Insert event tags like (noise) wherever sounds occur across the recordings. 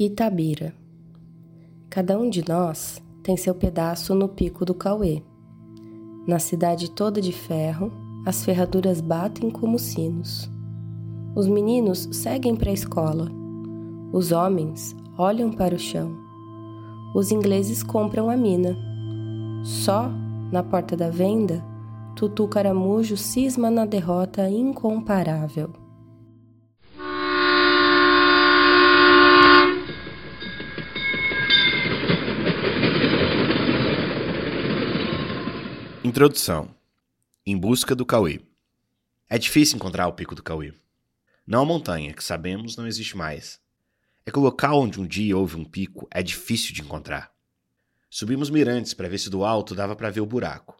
Itabira. Cada um de nós tem seu pedaço no pico do Cauê. Na cidade toda de ferro, as ferraduras batem como sinos. Os meninos seguem para a escola. Os homens olham para o chão. Os ingleses compram a mina. Só, na porta da venda, Tutu Caramujo cisma na derrota incomparável. Introdução. Em busca do Cauê. É difícil encontrar o pico do Cauê. Não a montanha, que sabemos não existe mais. É que o local onde um dia houve um pico é difícil de encontrar. Subimos mirantes para ver se do alto dava para ver o buraco.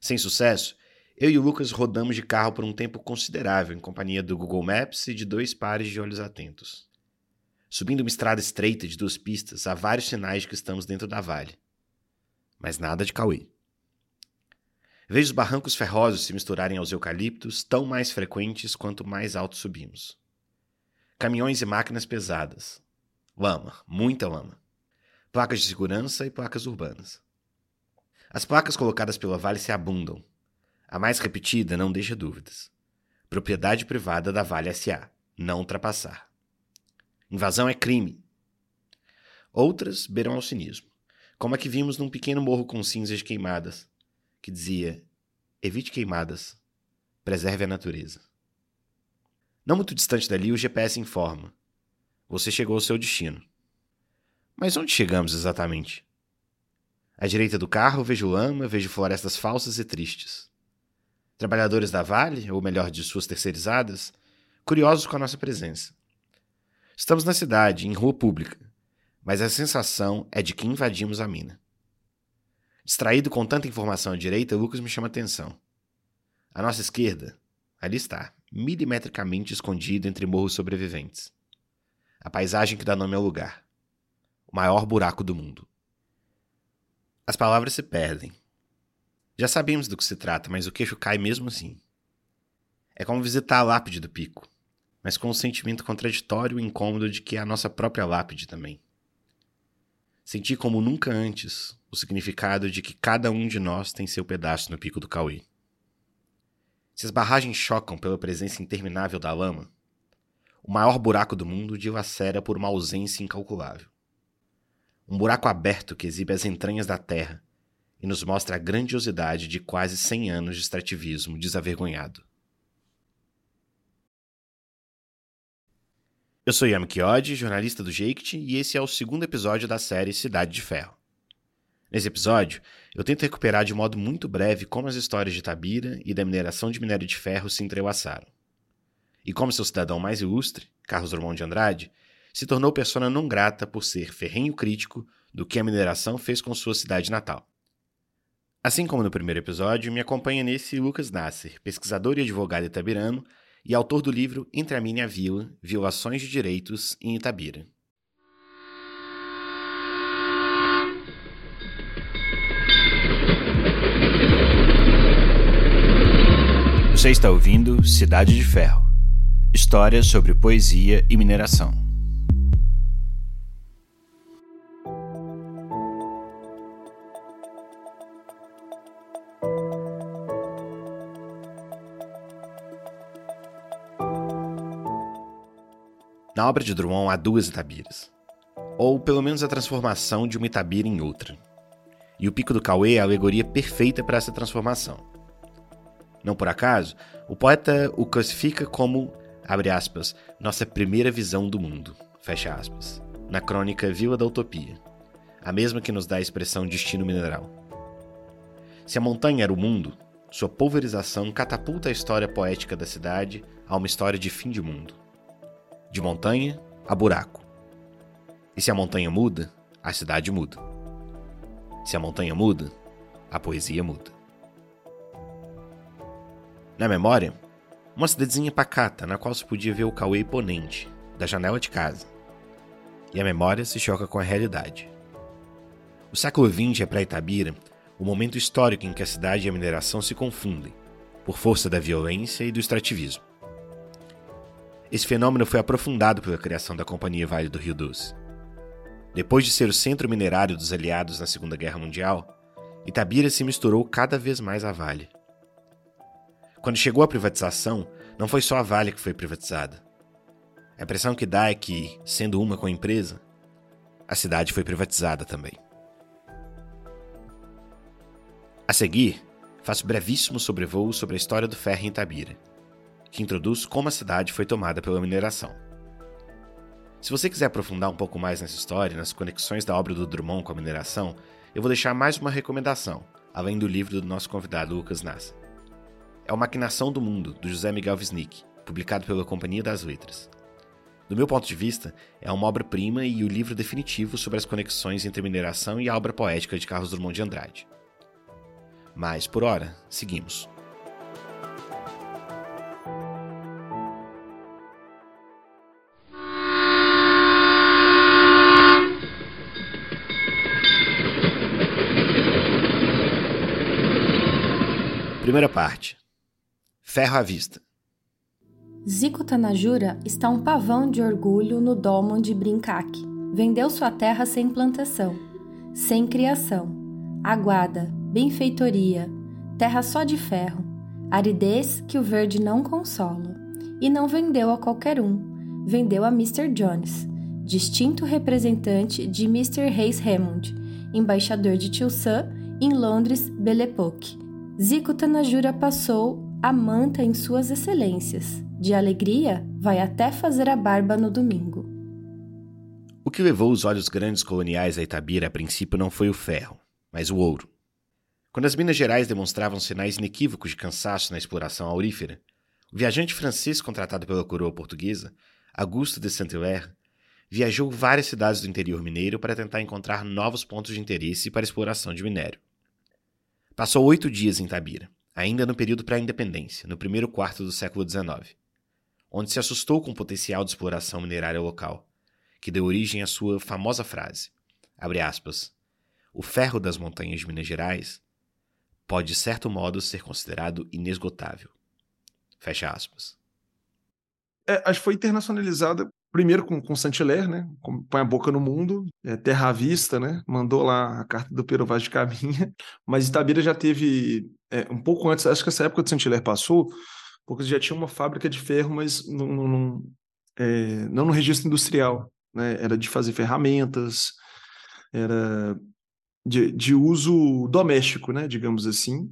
Sem sucesso, eu e o Lucas rodamos de carro por um tempo considerável em companhia do Google Maps e de dois pares de olhos atentos. Subindo uma estrada estreita de duas pistas, há vários sinais de que estamos dentro da vale. Mas nada de Cauê. Vejo os barrancos ferrosos se misturarem aos eucaliptos, tão mais frequentes quanto mais alto subimos. Caminhões e máquinas pesadas. Lama, muita lama. Placas de segurança e placas urbanas. As placas colocadas pela Vale se abundam. A mais repetida não deixa dúvidas. Propriedade privada da Vale SA. Não ultrapassar. Invasão é crime. Outras beiram ao cinismo, como a que vimos num pequeno morro com cinzas queimadas, que dizia: evite queimadas, preserve a natureza. Não muito distante dali, o GPS informa: você chegou ao seu destino. Mas onde chegamos exatamente? À direita do carro, vejo lama, vejo florestas falsas e tristes. Trabalhadores da Vale, ou melhor, de suas terceirizadas, curiosos com a nossa presença. Estamos na cidade, em rua pública, mas a sensação é de que invadimos a mina. Distraído com tanta informação à direita, Lucas me chama a atenção. À nossa esquerda, ali está, milimetricamente escondido entre morros sobreviventes. A paisagem que dá nome ao lugar. O maior buraco do mundo. As palavras se perdem. Já sabemos do que se trata, mas o queixo cai mesmo assim. É como visitar a lápide do pico, mas com um sentimento contraditório e incômodo de que é a nossa própria lápide também. Senti como nunca antes o significado de que cada um de nós tem seu pedaço no pico do Cauê. Se as barragens chocam pela presença interminável da lama, o maior buraco do mundo dilacera por uma ausência incalculável. Um buraco aberto que exibe as entranhas da Terra e nos mostra a grandiosidade de quase 100 anos de extrativismo desavergonhado. Eu sou Yami Kiodi, jornalista do Jeikt, e esse é o segundo episódio da série Cidade de Ferro. Nesse episódio, eu tento recuperar de modo muito breve como as histórias de Tabira e da mineração de minério de ferro se entrelaçaram. E como seu cidadão mais ilustre, Carlos Drummond de Andrade, se tornou persona não grata por ser ferrenho crítico do que a mineração fez com sua cidade natal. Assim como no primeiro episódio, me acompanha nesse Lucas Nasser, pesquisador e advogado itabirano, e autor do livro Entre a Mina e a Vila: Violações de Direitos em Itabira. Você está ouvindo Cidade de Ferro Histórias sobre poesia e mineração. Na obra de Drummond há duas Itabiras, ou pelo menos a transformação de uma Itabira em outra. E o Pico do Cauê é a alegoria perfeita para essa transformação. Não por acaso, o poeta o classifica como, abre aspas, nossa primeira visão do mundo, fecha aspas, na crônica Vila da Utopia, a mesma que nos dá a expressão destino mineral. Se a montanha era o mundo, sua pulverização catapulta a história poética da cidade a uma história de fim de mundo de montanha a buraco. E se a montanha muda, a cidade muda. Se a montanha muda, a poesia muda. Na memória, uma cidadezinha pacata na qual se podia ver o Cauê imponente, da janela de casa. E a memória se choca com a realidade. O século XX é para Itabira o momento histórico em que a cidade e a mineração se confundem, por força da violência e do extrativismo. Esse fenômeno foi aprofundado pela criação da Companhia Vale do Rio Doce. Depois de ser o centro minerário dos aliados na Segunda Guerra Mundial, Itabira se misturou cada vez mais à Vale. Quando chegou a privatização, não foi só a Vale que foi privatizada. A impressão que dá é que, sendo uma com a empresa, a cidade foi privatizada também. A seguir, faço brevíssimo sobrevoo sobre a história do ferro em Itabira, que introduz como a cidade foi tomada pela mineração. Se você quiser aprofundar um pouco mais nessa história, nas conexões da obra do Drummond com a mineração, eu vou deixar mais uma recomendação, além do livro do nosso convidado Lucas Nassa. É o Maquinação do Mundo, do José Miguel Wisnik, publicado pela Companhia das Letras. Do meu ponto de vista, é uma obra-prima e o livro definitivo sobre as conexões entre mineração e a obra poética de Carlos Drummond de Andrade. Mas, por hora, seguimos. Primeira parte. Ferro à vista. Zico Tanajura está um pavão de orgulho no domo de Brincac. Vendeu sua terra sem plantação, sem criação, aguada, benfeitoria, terra só de ferro, aridez que o verde não consola. E não vendeu a qualquer um, vendeu a Mr. Jones, distinto representante de Mr. Reis Hammond, embaixador de Tilsan em Londres, Belle Époque. Zico Tanajura passou a manta em suas excelências. De alegria, vai até fazer a barba no domingo. O que levou os olhos grandes coloniais a Itabira a princípio não foi o ferro, mas o ouro. Quando as Minas Gerais demonstravam sinais inequívocos de cansaço na exploração aurífera, o viajante francês contratado pela coroa portuguesa, Augusto de Saint-Hilaire, viajou várias cidades do interior mineiro para tentar encontrar novos pontos de interesse para a exploração de minério. Passou oito dias em Tabira, ainda no período pré-independência, no primeiro quarto do século XIX, onde se assustou com o potencial de exploração minerária local, que deu origem à sua famosa frase, aspas, o ferro das montanhas de Minas Gerais pode, de certo modo, ser considerado inesgotável. Fecha aspas. É, acho que foi internacionalizada primeiro com, com Saint-Hilaire, né? Põe a boca no mundo, é, terra à vista, né? Mandou lá a carta do Pero Vaz de Caminha, (laughs) mas Itabira já teve, é, um pouco antes, acho que essa época do Saint-Hilaire passou, porque já tinha uma fábrica de ferro, mas não, é, não no registro industrial, né? Era de fazer ferramentas, era de, de uso doméstico, né? Digamos assim.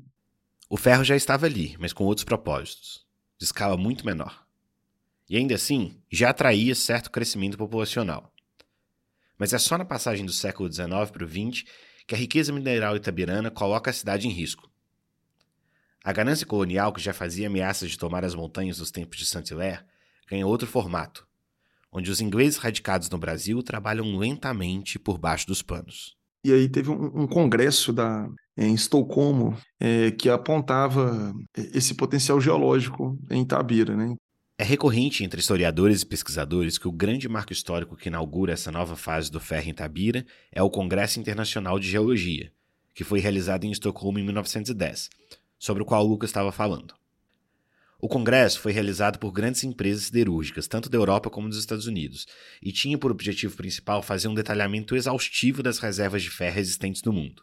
O ferro já estava ali, mas com outros propósitos, de escala muito menor e ainda assim já atraía certo crescimento populacional. Mas é só na passagem do século XIX para o XX que a riqueza mineral itabirana coloca a cidade em risco. A ganância colonial, que já fazia ameaças de tomar as montanhas nos tempos de Saint-Hilaire, ganha outro formato, onde os ingleses radicados no Brasil trabalham lentamente por baixo dos panos. E aí teve um, um congresso da, em Estocolmo é, que apontava esse potencial geológico em Itabira. Né? É recorrente entre historiadores e pesquisadores que o grande marco histórico que inaugura essa nova fase do ferro em Tabira é o Congresso Internacional de Geologia, que foi realizado em Estocolmo em 1910, sobre o qual o Lucas estava falando. O congresso foi realizado por grandes empresas siderúrgicas, tanto da Europa como dos Estados Unidos, e tinha por objetivo principal fazer um detalhamento exaustivo das reservas de ferro existentes no mundo.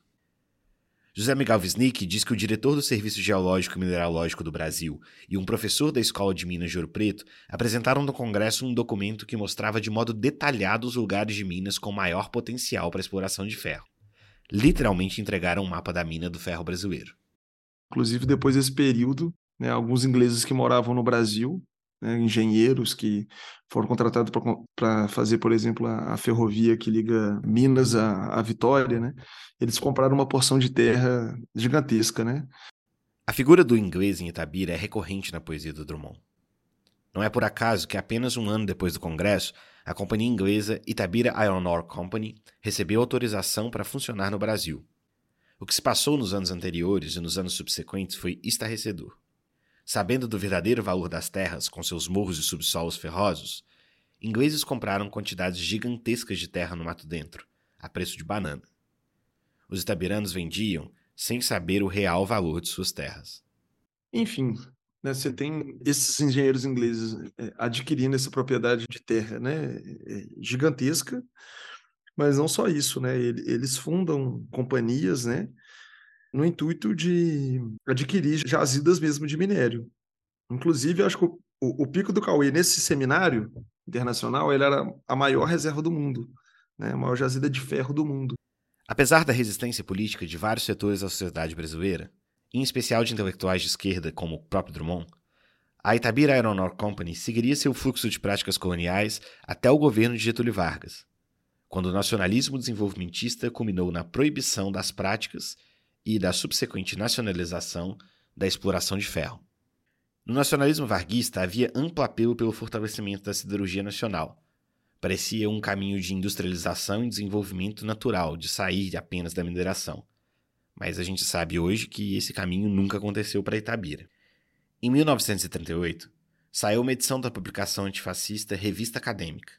José Miguel Wisnik diz que o diretor do Serviço Geológico e Mineralógico do Brasil e um professor da Escola de Minas de Ouro Preto apresentaram no Congresso um documento que mostrava de modo detalhado os lugares de Minas com maior potencial para exploração de ferro. Literalmente entregaram um mapa da mina do ferro brasileiro. Inclusive, depois desse período, né, alguns ingleses que moravam no Brasil né, engenheiros que foram contratados para fazer, por exemplo, a, a, ferrovia que liga Minas a, a Vitória, né? Eles compraram uma porção de terra gigantesca, né? A figura do inglês em Itabira é recorrente na poesia do Drummond. Não é por acaso que apenas um ano depois do Congresso, a companhia inglesa Itabira Iron Ore Company recebeu autorização para funcionar no Brasil. O que se passou nos anos anteriores e nos anos subsequentes foi estarrecedor. Sabendo do verdadeiro valor das terras com seus morros e subsolos ferrosos, ingleses compraram quantidades gigantescas de terra no mato dentro, a preço de banana. Os itabiranos vendiam sem saber o real valor de suas terras. Enfim, né, você tem esses engenheiros ingleses é, adquirindo essa propriedade de terra né, é, gigantesca, mas não só isso, né, eles fundam companhias né, no intuito de adquirir jazidas mesmo de minério. Inclusive, acho que o, o, Pico do Cauê, nesse seminário internacional, ele era a maior reserva do mundo, né, a maior jazida de ferro do mundo. Apesar da resistência política de vários setores da sociedade brasileira, em especial de intelectuais de esquerda como o próprio Drummond, a Itabira Iron Company seguiria seu fluxo de práticas coloniais até o governo de Getúlio Vargas, quando o nacionalismo desenvolvimentista culminou na proibição das práticas e da subsequente nacionalização da exploração de ferro. No nacionalismo varguista havia amplo apelo pelo fortalecimento da siderurgia nacional, Parecia um caminho de industrialização e desenvolvimento natural, de sair apenas da mineração. Mas a gente sabe hoje que esse caminho nunca aconteceu para Itabira. Em 1938, saiu uma edição da publicação antifascista Revista Acadêmica,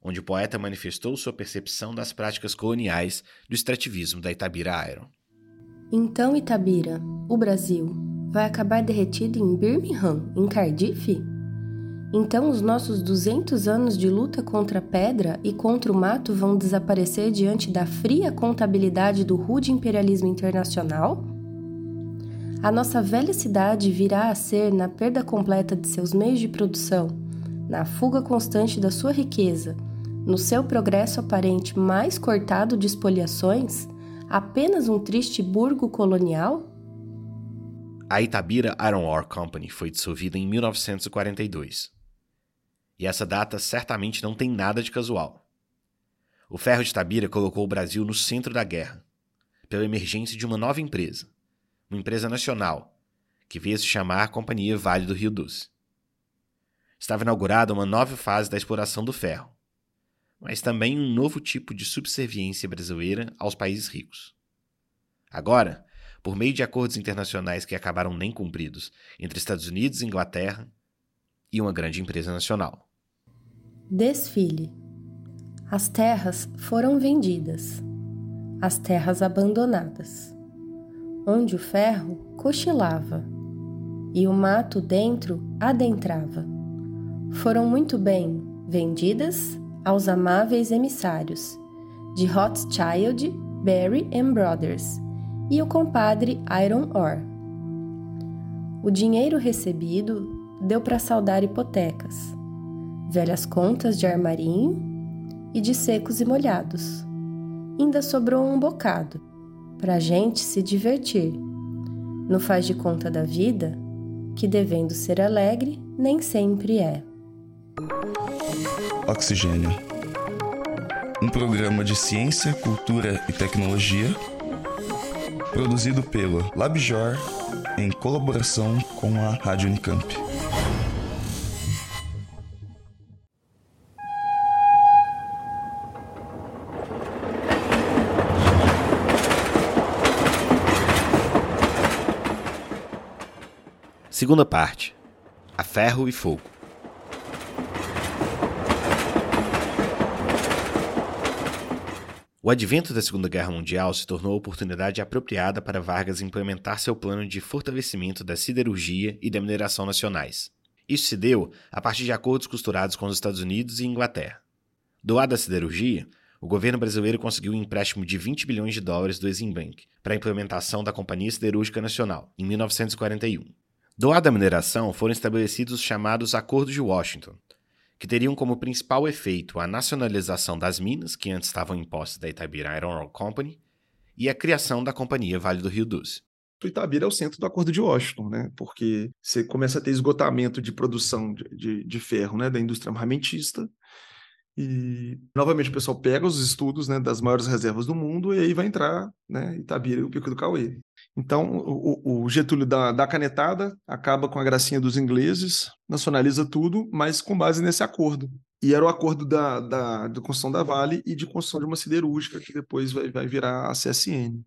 onde o poeta manifestou sua percepção das práticas coloniais do extrativismo da Itabira Iron. Então, Itabira, o Brasil, vai acabar derretido em Birmingham, em Cardiff? Então os nossos 200 anos de luta contra a pedra e contra o mato vão desaparecer diante da fria contabilidade do rude imperialismo internacional? A nossa velha cidade virá a ser, na perda completa de seus meios de produção, na fuga constante da sua riqueza, no seu progresso aparente mais cortado de espoliações, apenas um triste burgo colonial? A Itabira Iron Ore Company foi dissolvida em 1942. E essa data certamente não tem nada de casual. O Ferro de Tabira colocou o Brasil no centro da guerra, pela emergência de uma nova empresa, uma empresa nacional, que veio se chamar Companhia Vale do Rio Doce. Estava inaugurada uma nova fase da exploração do ferro, mas também um novo tipo de subserviência brasileira aos países ricos. Agora, por meio de acordos internacionais que acabaram nem cumpridos entre Estados Unidos e Inglaterra e uma grande empresa nacional. Desfile. As terras foram vendidas, as terras abandonadas, onde o ferro cochilava e o mato dentro adentrava. Foram muito bem vendidas aos amáveis emissários de Rothschild, Berry and Brothers e o compadre Iron Ore. O dinheiro recebido deu para saldar hipotecas velhas contas de armarinho e de secos e molhados. Ainda sobrou um bocado para a gente se divertir. No faz de conta da vida, que devendo ser alegre, nem sempre é. Oxigênio. Um programa de ciência, cultura e tecnologia produzido pelo LabJOR em colaboração com a Rádio Unicamp. Segunda parte: A Ferro e Fogo. O advento da Segunda Guerra Mundial se tornou a oportunidade apropriada para Vargas implementar seu plano de fortalecimento da siderurgia e da mineração nacionais. Isso se deu a partir de acordos costurados com os Estados Unidos e Inglaterra. Do lado da siderurgia, o governo brasileiro conseguiu um empréstimo de 20 bilhões de dólares do Exim Bank para a implementação da Companhia Siderúrgica Nacional, em 1941. Do lado da mineração, foram estabelecidos os chamados Acordos de Washington, que teriam como principal efeito a nacionalização das minas, que antes estavam em posse da Itabira Iron Ore Company, e a criação da Companhia Vale do Rio Doce. O Itabira é o centro do Acordo de Washington, né? porque você começa a ter esgotamento de produção de, de, de ferro né? da indústria armamentista, e, novamente, o pessoal pega os estudos né, das maiores reservas do mundo e aí vai entrar né, Itabira e o Pico do Cauê. Então, o, o Getúlio dá, dá canetada, acaba com a gracinha dos ingleses, nacionaliza tudo, mas com base nesse acordo. E era o acordo da, da, da construção da Vale e de construção de uma siderúrgica, que depois vai, vai virar a CSN.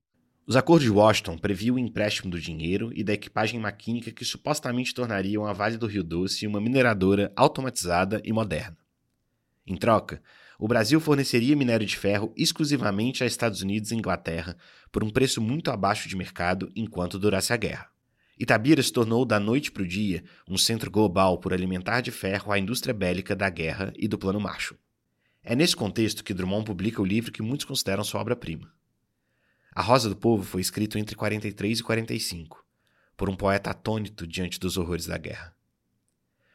Os acordos de Washington previam o empréstimo do dinheiro e da equipagem maquínica que supostamente tornariam a Vale do Rio Doce uma mineradora automatizada e moderna. Em troca, o Brasil forneceria minério de ferro exclusivamente a Estados Unidos e Inglaterra por um preço muito abaixo de mercado enquanto durasse a guerra. Itabira se tornou, da noite para o dia, um centro global por alimentar de ferro a indústria bélica da guerra e do Plano Marshall. É nesse contexto que Drummond publica o livro que muitos consideram sua obra-prima. A Rosa do Povo foi escrito entre 43 e 45, por um poeta atônito diante dos horrores da guerra.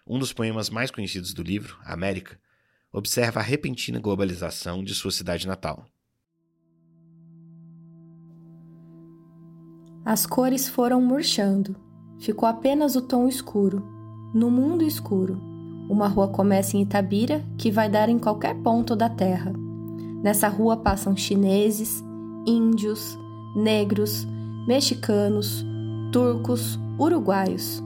Um dos poemas mais conhecidos do livro, América, observa a repentina globalização de sua cidade natal. As cores foram murchando. Ficou apenas o tom escuro. No mundo escuro. Uma rua começa em Itabira, que vai dar em qualquer ponto da terra. Nessa rua passam chineses, índios, negros, mexicanos, turcos, uruguaios.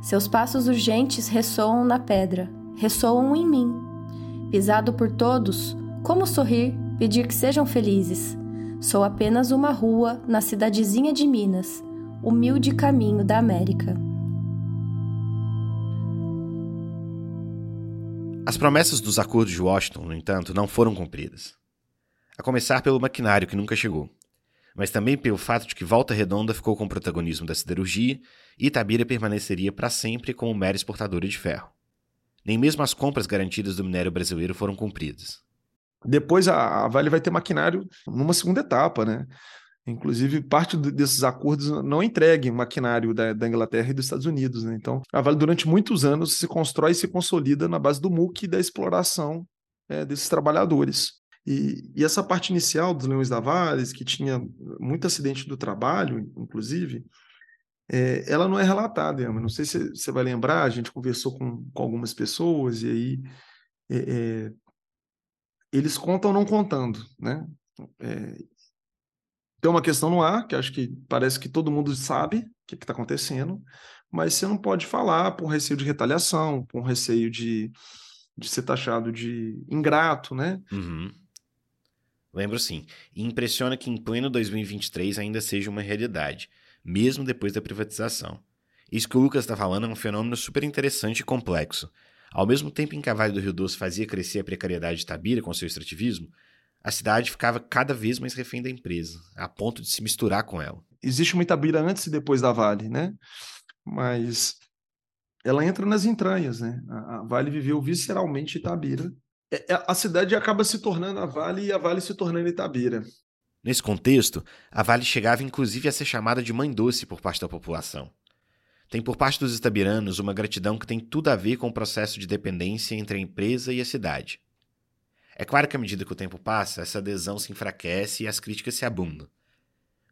Seus passos urgentes ressoam na pedra, ressoam em mim. Pisado por todos, como sorrir, pedir que sejam felizes, Sou apenas uma rua na cidadezinha de Minas, humilde caminho da América. As promessas dos acordos de Washington, no entanto, não foram cumpridas. A começar pelo maquinário que nunca chegou, mas também pelo fato de que Volta Redonda ficou com o protagonismo da siderurgia e Itabira permaneceria para sempre como mera exportadora de ferro. Nem mesmo as compras garantidas do minério brasileiro foram cumpridas. Depois a, Vale vai ter maquinário numa segunda etapa, né? Inclusive, parte desses acordos não entreguem maquinário da, da, Inglaterra e dos Estados Unidos. Né? Então, a Vale, durante muitos anos, se constrói e se consolida na base do MUC e da exploração é, desses trabalhadores. E, e, essa parte inicial dos Leões da Vale, que tinha muito acidente do trabalho, inclusive, é, ela não é relatada, Emma. Não sei se você vai lembrar, a gente conversou com, com algumas pessoas e aí é, é eles contam não contando, né? É, tem uma questão no ar, que acho que parece que todo mundo sabe o que está acontecendo, mas você não pode falar por receio de retaliação, por receio de, de ser taxado de ingrato, né? Uhum. Lembro sim. E impressiona que em pleno 2023 ainda seja uma realidade, mesmo depois da privatização. Isso que o Lucas está falando é um fenômeno super interessante e complexo, ao mesmo tempo em que a Vale do Rio Doce fazia crescer a precariedade de Tabira com seu extrativismo, a cidade ficava cada vez mais refém da empresa, a ponto de se misturar com ela. Existe uma Itabira antes e depois da Vale, né? Mas ela entra nas entranhas, né? A Vale viveu visceralmente Itabira. É, é, a cidade acaba se tornando a Vale e a Vale se tornando Itabira. Nesse contexto, a Vale chegava inclusive a ser chamada de mãe doce por parte da população. Tem por parte dos estabiranos uma gratidão que tem tudo a ver com o processo de dependência entre a empresa e a cidade. É claro que à medida que o tempo passa, essa adesão se enfraquece e as críticas se abundam.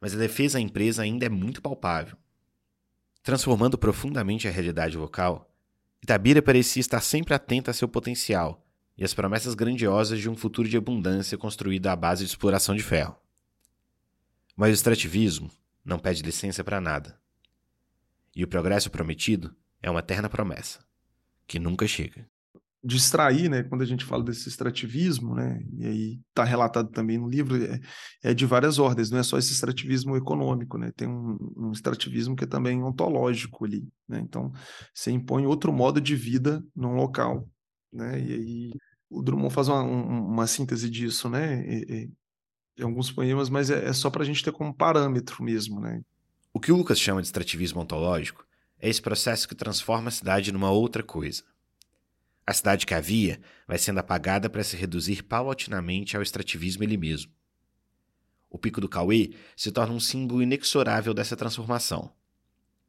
Mas a defesa à empresa ainda é muito palpável. Transformando profundamente a realidade local, Itabira parecia estar sempre atenta a seu potencial e às promessas grandiosas de um futuro de abundância construído à base de exploração de ferro. Mas o extrativismo não pede licença para nada. E o progresso prometido é uma eterna promessa, que nunca chega. Distrair, né, quando a gente fala desse extrativismo, né, e aí está relatado também no livro, é, é, de várias ordens, não é só esse extrativismo econômico, né, tem um, um extrativismo que é também ontológico ali, né, então você impõe outro modo de vida num local, né, e aí o Drummond faz uma, uma síntese disso, né, em alguns poemas, mas é, é só para a gente ter como parâmetro mesmo, né, o que o Lucas chama de extrativismo ontológico é esse processo que transforma a cidade numa outra coisa. A cidade que havia vai sendo apagada para se reduzir paulatinamente ao extrativismo ele mesmo. O Pico do Cauê se torna um símbolo inexorável dessa transformação.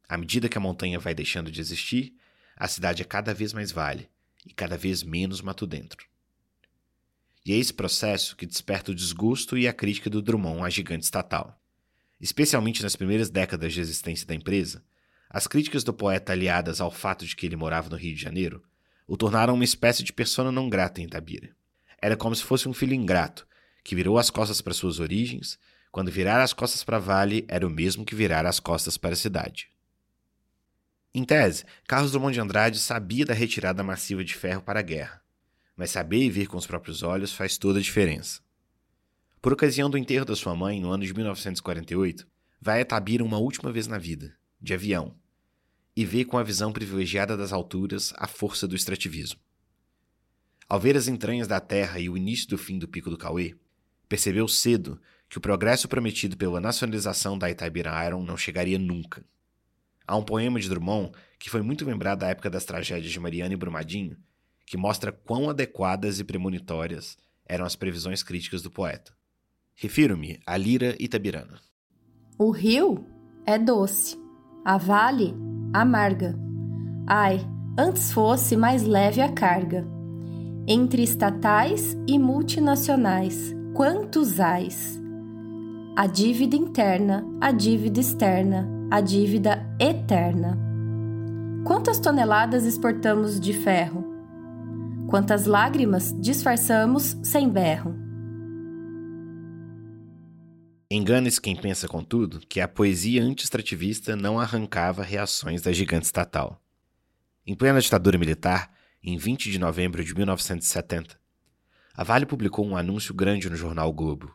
À medida que a montanha vai deixando de existir, a cidade é cada vez mais vale e cada vez menos mato dentro. E é esse processo que desperta o desgosto e a crítica do Drummond à gigante estatal. Especialmente nas primeiras décadas de existência da empresa, as críticas do poeta aliadas ao fato de que ele morava no Rio de Janeiro o tornaram uma espécie de persona não grata em Itabira. Era como se fosse um filho ingrato, que virou as costas para suas origens, quando virar as costas para Vale era o mesmo que virar as costas para a cidade. Em tese, Carlos Drummond de Andrade sabia da retirada massiva de ferro para a guerra, mas saber e ver com os próprios olhos faz toda a diferença. Por ocasião do enterro da sua mãe, no ano de 1948, vai a Tabira uma última vez na vida, de avião, e vê com a visão privilegiada das alturas a força do extrativismo. Ao ver as entranhas da Terra e o início do fim do Pico do Cauê, percebeu cedo que o progresso prometido pela nacionalização da Itabira Iron não chegaria nunca. Há um poema de Drummond que foi muito lembrado da época das tragédias de Mariana e Brumadinho, que mostra quão adequadas e premonitórias eram as previsões críticas do poeta. Refiro-me à Lira Itabirana. O rio é doce, a vale amarga. Ai, antes fosse mais leve a carga. Entre estatais e multinacionais, quantos ais? A dívida interna, a dívida externa, a dívida eterna. Quantas toneladas exportamos de ferro? Quantas lágrimas disfarçamos sem berro? Engana-se quem pensa, contudo, que a poesia anti-extrativista não arrancava reações da gigante estatal. Em plena ditadura militar, em 20 de novembro de 1970, a Vale publicou um anúncio grande no jornal o Globo.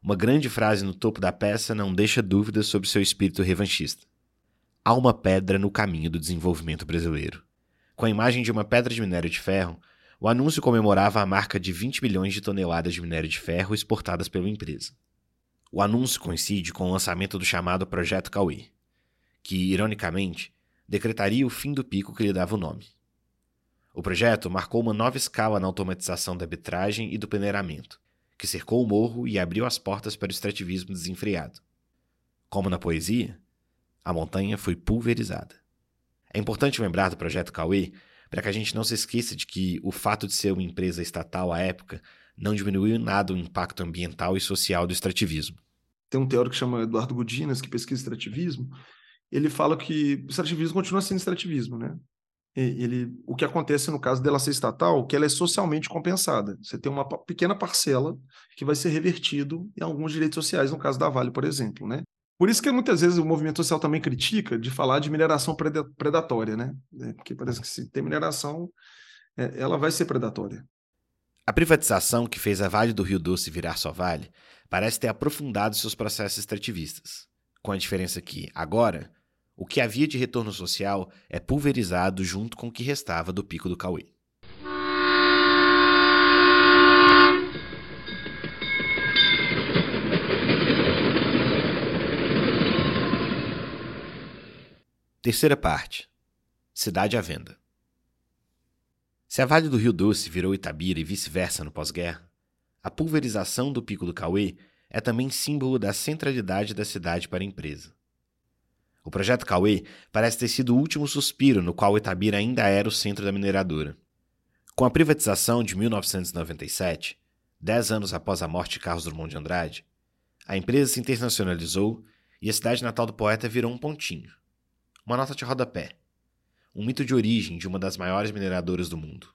Uma grande frase no topo da peça não deixa dúvidas sobre seu espírito revanchista. Há uma pedra no caminho do desenvolvimento brasileiro. Com a imagem de uma pedra de minério de ferro, o anúncio comemorava a marca de 20 milhões de toneladas de minério de ferro exportadas pela empresa. O anúncio coincide com o lançamento do chamado Projeto Cauê, que, ironicamente, decretaria o fim do pico que lhe dava o nome. O projeto marcou uma nova escala na automatização da arbitragem e do peneiramento, que cercou o morro e abriu as portas para o extrativismo desenfreado. Como na poesia, a montanha foi pulverizada. É importante lembrar do projeto Cauê para que a gente não se esqueça de que o fato de ser uma empresa estatal à época não diminuiu nada o impacto ambiental e social do extrativismo tem um teórico que chama Eduardo Gudinas, que pesquisa extrativismo, ele fala que o extrativismo continua sendo extrativismo, né? Ele, o que acontece no caso dela ser estatal, que ela é socialmente compensada. Você tem uma pequena parcela que vai ser revertido em alguns direitos sociais, no caso da Vale, por exemplo, né? Por isso que muitas vezes o movimento social também critica de falar de mineração predatória, né? É, porque parece que se tem mineração, é, ela vai ser predatória. A privatização que fez a Vale do Rio Doce virar só Vale parece ter aprofundado seus processos extrativistas, com a diferença que, agora, o que havia de retorno social é pulverizado junto com o que restava do pico do Cauê. Terceira parte. Cidade à venda. Se a Vale do Rio Doce virou Itabira e vice-versa no pós-guerra, a pulverização do Pico do Cauê é também símbolo da centralidade da cidade para a empresa. O projeto Cauê parece ter sido o último suspiro no qual Itabira ainda era o centro da mineradora. Com a privatização de 1997, dez anos após a morte de Carlos Drummond de Andrade, a empresa se internacionalizou e a cidade natal do poeta virou um pontinho. Uma nota de rodapé. Um mito de origem de uma das maiores mineradoras do mundo.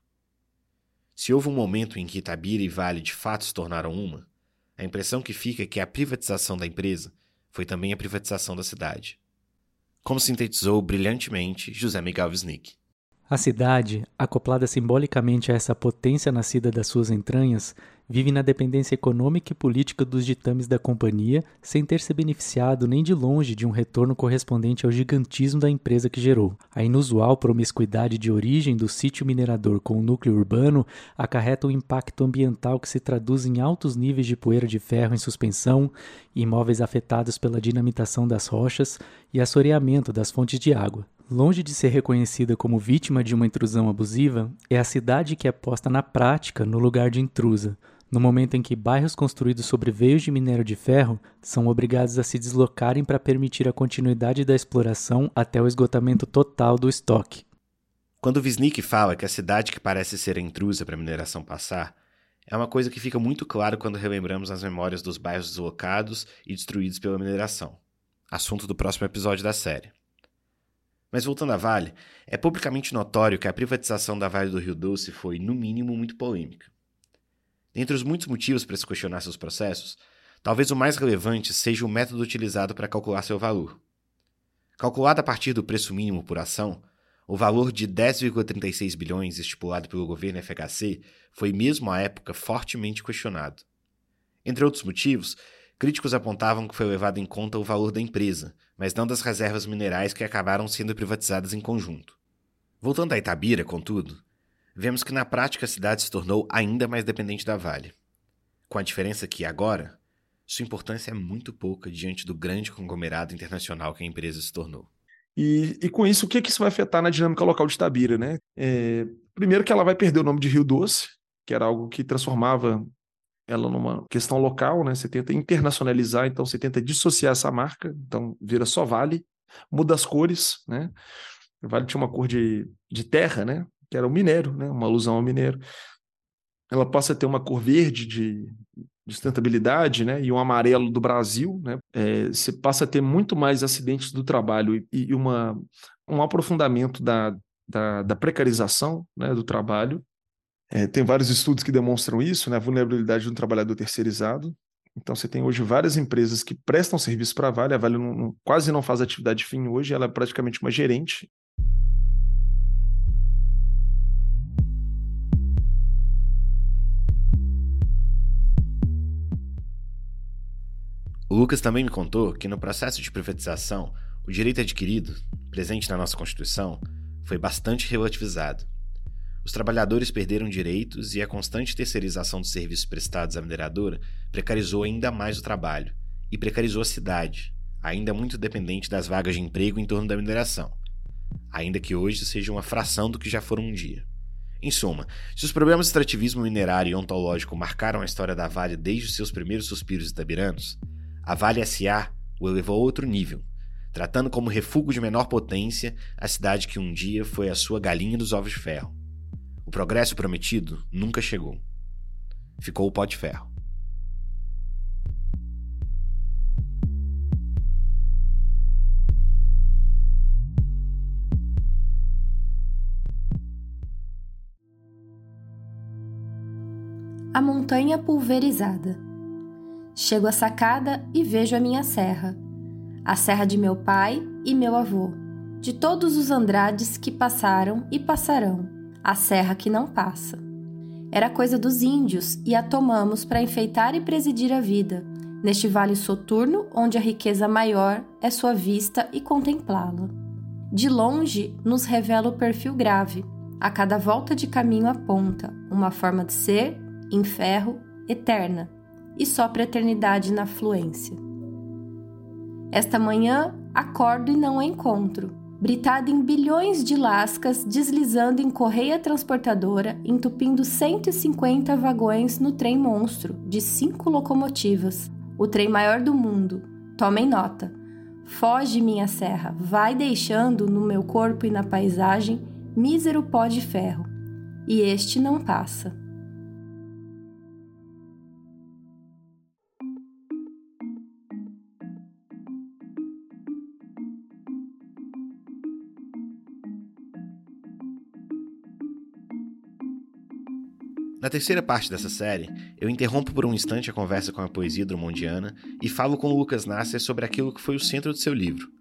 Se houve um momento em que Itabira e Vale de fato se tornaram uma, a impressão que fica é que a privatização da empresa foi também a privatização da cidade. Como sintetizou brilhantemente José Miguel Wisnik. A cidade, acoplada simbolicamente a essa potência nascida das suas entranhas, vive na dependência econômica e política dos ditames da companhia, sem ter se beneficiado nem de longe de um retorno correspondente ao gigantismo da empresa que gerou. A inusual promiscuidade de origem do sítio minerador com o núcleo urbano acarreta um impacto ambiental que se traduz em altos níveis de poeira de ferro em suspensão, imóveis afetados pela dinamitação das rochas e assoreamento das fontes de água. Longe de ser reconhecida como vítima de uma intrusão abusiva, é a cidade que é posta na prática no lugar de intrusa, no momento em que bairros construídos sobre veios de minério de ferro são obrigados a se deslocarem para permitir a continuidade da exploração até o esgotamento total do estoque. Quando Wisnik fala que a cidade que parece ser a intrusa para a mineração passar, é uma coisa que fica muito claro quando relembramos as memórias dos bairros deslocados e destruídos pela mineração, assunto do próximo episódio da série. Mas voltando à Vale, é publicamente notório que a privatização da Vale do Rio Doce foi, no mínimo, muito polêmica. Dentre os muitos motivos para se questionar seus processos, talvez o mais relevante seja o método utilizado para calcular seu valor. Calculado a partir do preço mínimo por ação, o valor de 10,36 bilhões estipulado pelo governo FHC foi mesmo à época fortemente questionado. Entre outros motivos, críticos apontavam que foi levado em conta o valor da empresa, mas não das reservas minerais que acabaram sendo privatizadas em conjunto. Voltando a Itabira, contudo, vemos que na prática a cidade se tornou ainda mais dependente da Vale. Com a diferença que, agora, sua importância é muito pouca diante do grande conglomerado internacional que a empresa se tornou. E, e com isso, o que, que isso vai afetar na dinâmica local de Tabira, né? É, primeiro que ela vai perder o nome de Rio Doce, que era algo que transformava ela numa questão local, né? Você tenta internacionalizar, então você tenta dissociar essa marca, então vira só Vale, muda as cores, né? Vale tinha uma cor de, de terra, né? Que era o minério, né? Uma alusão ao minério. Ela passa a ter uma cor verde de, de sustentabilidade, né? E um amarelo do Brasil, né? É, você passa a ter muito mais acidentes do trabalho e, e uma, um aprofundamento da, da, da precarização né, do trabalho. É, tem vários estudos que demonstram isso, né? A vulnerabilidade do trabalhador terceirizado. Então, você tem hoje várias empresas que prestam serviço para a Vale. A Vale não, não, quase não faz atividade fim hoje, ela é praticamente uma gerente. Lucas também me contou que no processo de privatização, o direito adquirido, presente na nossa Constituição, foi bastante relativizado. Os trabalhadores perderam direitos e a constante terceirização dos serviços prestados à mineradora precarizou ainda mais o trabalho e precarizou a cidade, ainda muito dependente das vagas de emprego em torno da mineração, ainda que hoje seja uma fração do que já foram um dia. Em suma, se os problemas de extrativismo minerário e ontológico marcaram a história da Vale desde os seus primeiros suspiros itabiranos, a Vale S.A. o elevou a outro nível, tratando como refúgio de menor potência a cidade que um dia foi a sua galinha dos ovos de ferro. O progresso prometido nunca chegou. Ficou o pó de ferro. A montanha pulverizada. Chego à sacada e vejo a minha serra, a serra de meu pai e meu avô, de todos os Andrades que passaram e passarão, a serra que não passa. Era coisa dos índios e a tomamos para enfeitar e presidir a vida, neste vale soturno onde a riqueza maior é sua vista e contemplá-la. De longe nos revela o perfil grave, a cada volta de caminho aponta uma forma de ser, em ferro, eterna e sopra a eternidade na fluência. Esta manhã acordo e não a encontro, britada em bilhões de lascas deslizando em correia transportadora, entupindo 150 vagões no trem monstro de cinco locomotivas, o trem maior do mundo. Tomem nota. Foge minha serra, vai deixando no meu corpo e na paisagem mísero pó de ferro. E este não passa. Na terceira parte dessa série, eu interrompo por um instante a conversa com a poesia drumondiana e falo com Lucas Nasser sobre aquilo que foi o centro do seu livro,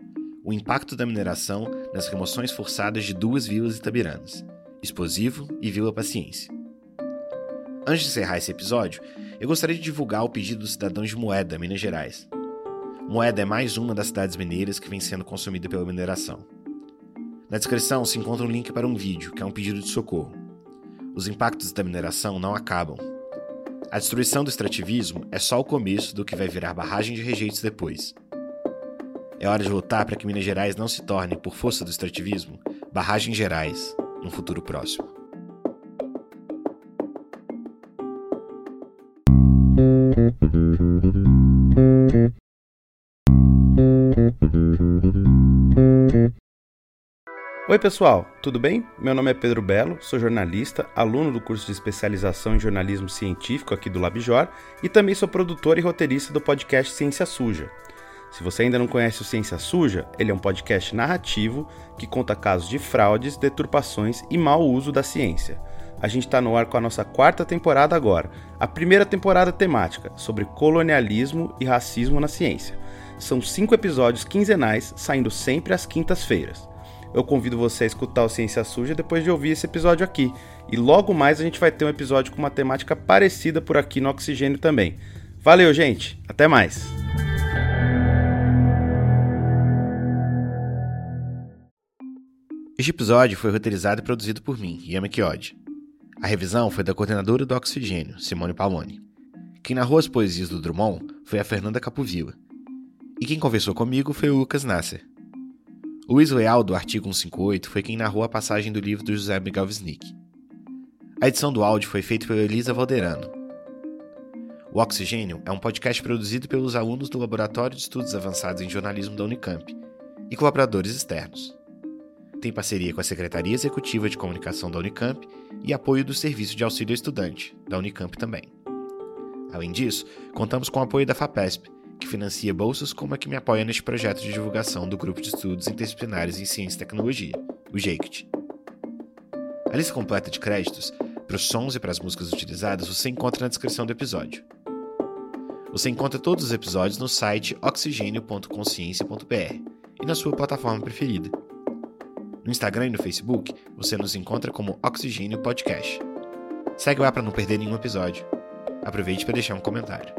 o impacto da mineração nas remoções forçadas de duas vilas itabiranas, Explosivo e Vila Paciência. Antes de encerrar esse episódio, eu gostaria de divulgar o pedido dos cidadãos de Moeda, Minas Gerais. Moeda é mais uma das cidades mineiras que vem sendo consumida pela mineração. Na descrição se encontra um link para um vídeo, que é um pedido de socorro os impactos da mineração não acabam. A destruição do extrativismo é só o começo do que vai virar barragem de rejeitos depois. É hora de lutar para que Minas Gerais não se torne, por força do extrativismo, barragens gerais no futuro próximo. Oi, pessoal, tudo bem? Meu nome é Pedro Belo, sou jornalista, aluno do curso de especialização em jornalismo científico aqui do Labjor e também sou produtor e roteirista do podcast Ciência Suja. Se você ainda não conhece o Ciência Suja, ele é um podcast narrativo que conta casos de fraudes, deturpações e mau uso da ciência. A gente está no ar com a nossa quarta temporada agora, a primeira temporada temática sobre colonialismo e racismo na ciência. São cinco episódios quinzenais, saindo sempre às quintas-feiras eu convido você a escutar o Ciência Suja depois de ouvir esse episódio aqui. E logo mais a gente vai ter um episódio com uma temática parecida por aqui no Oxigênio também. Valeu, gente! Até mais! Este episódio foi roteirizado e produzido por mim, Yama Kiod. A revisão foi da coordenadora do Oxigênio, Simone Paloni. Quem narrou as poesias do Drummond foi a Fernanda Capovilla. E quem conversou comigo foi o Lucas Nasser. Luiz Leal, do artigo 158, foi quem narrou a passagem do livro do José Miguel Wisnik. A edição do áudio foi feita pela Elisa Valderano. O Oxigênio é um podcast produzido pelos alunos do Laboratório de Estudos Avançados em Jornalismo da Unicamp e colaboradores externos. Tem parceria com a Secretaria Executiva de Comunicação da Unicamp e apoio do Serviço de Auxílio Estudante, da Unicamp também. Além disso, contamos com o apoio da FAPESP, que financia bolsas como a que me apoia neste projeto de divulgação do Grupo de Estudos Interdisciplinares em Ciência e Tecnologia, o JEICT. A lista completa de créditos, para os sons e para as músicas utilizadas, você encontra na descrição do episódio. Você encontra todos os episódios no site oxigênio.consciência.br e na sua plataforma preferida. No Instagram e no Facebook, você nos encontra como Oxigênio Podcast. Segue lá para não perder nenhum episódio. Aproveite para deixar um comentário.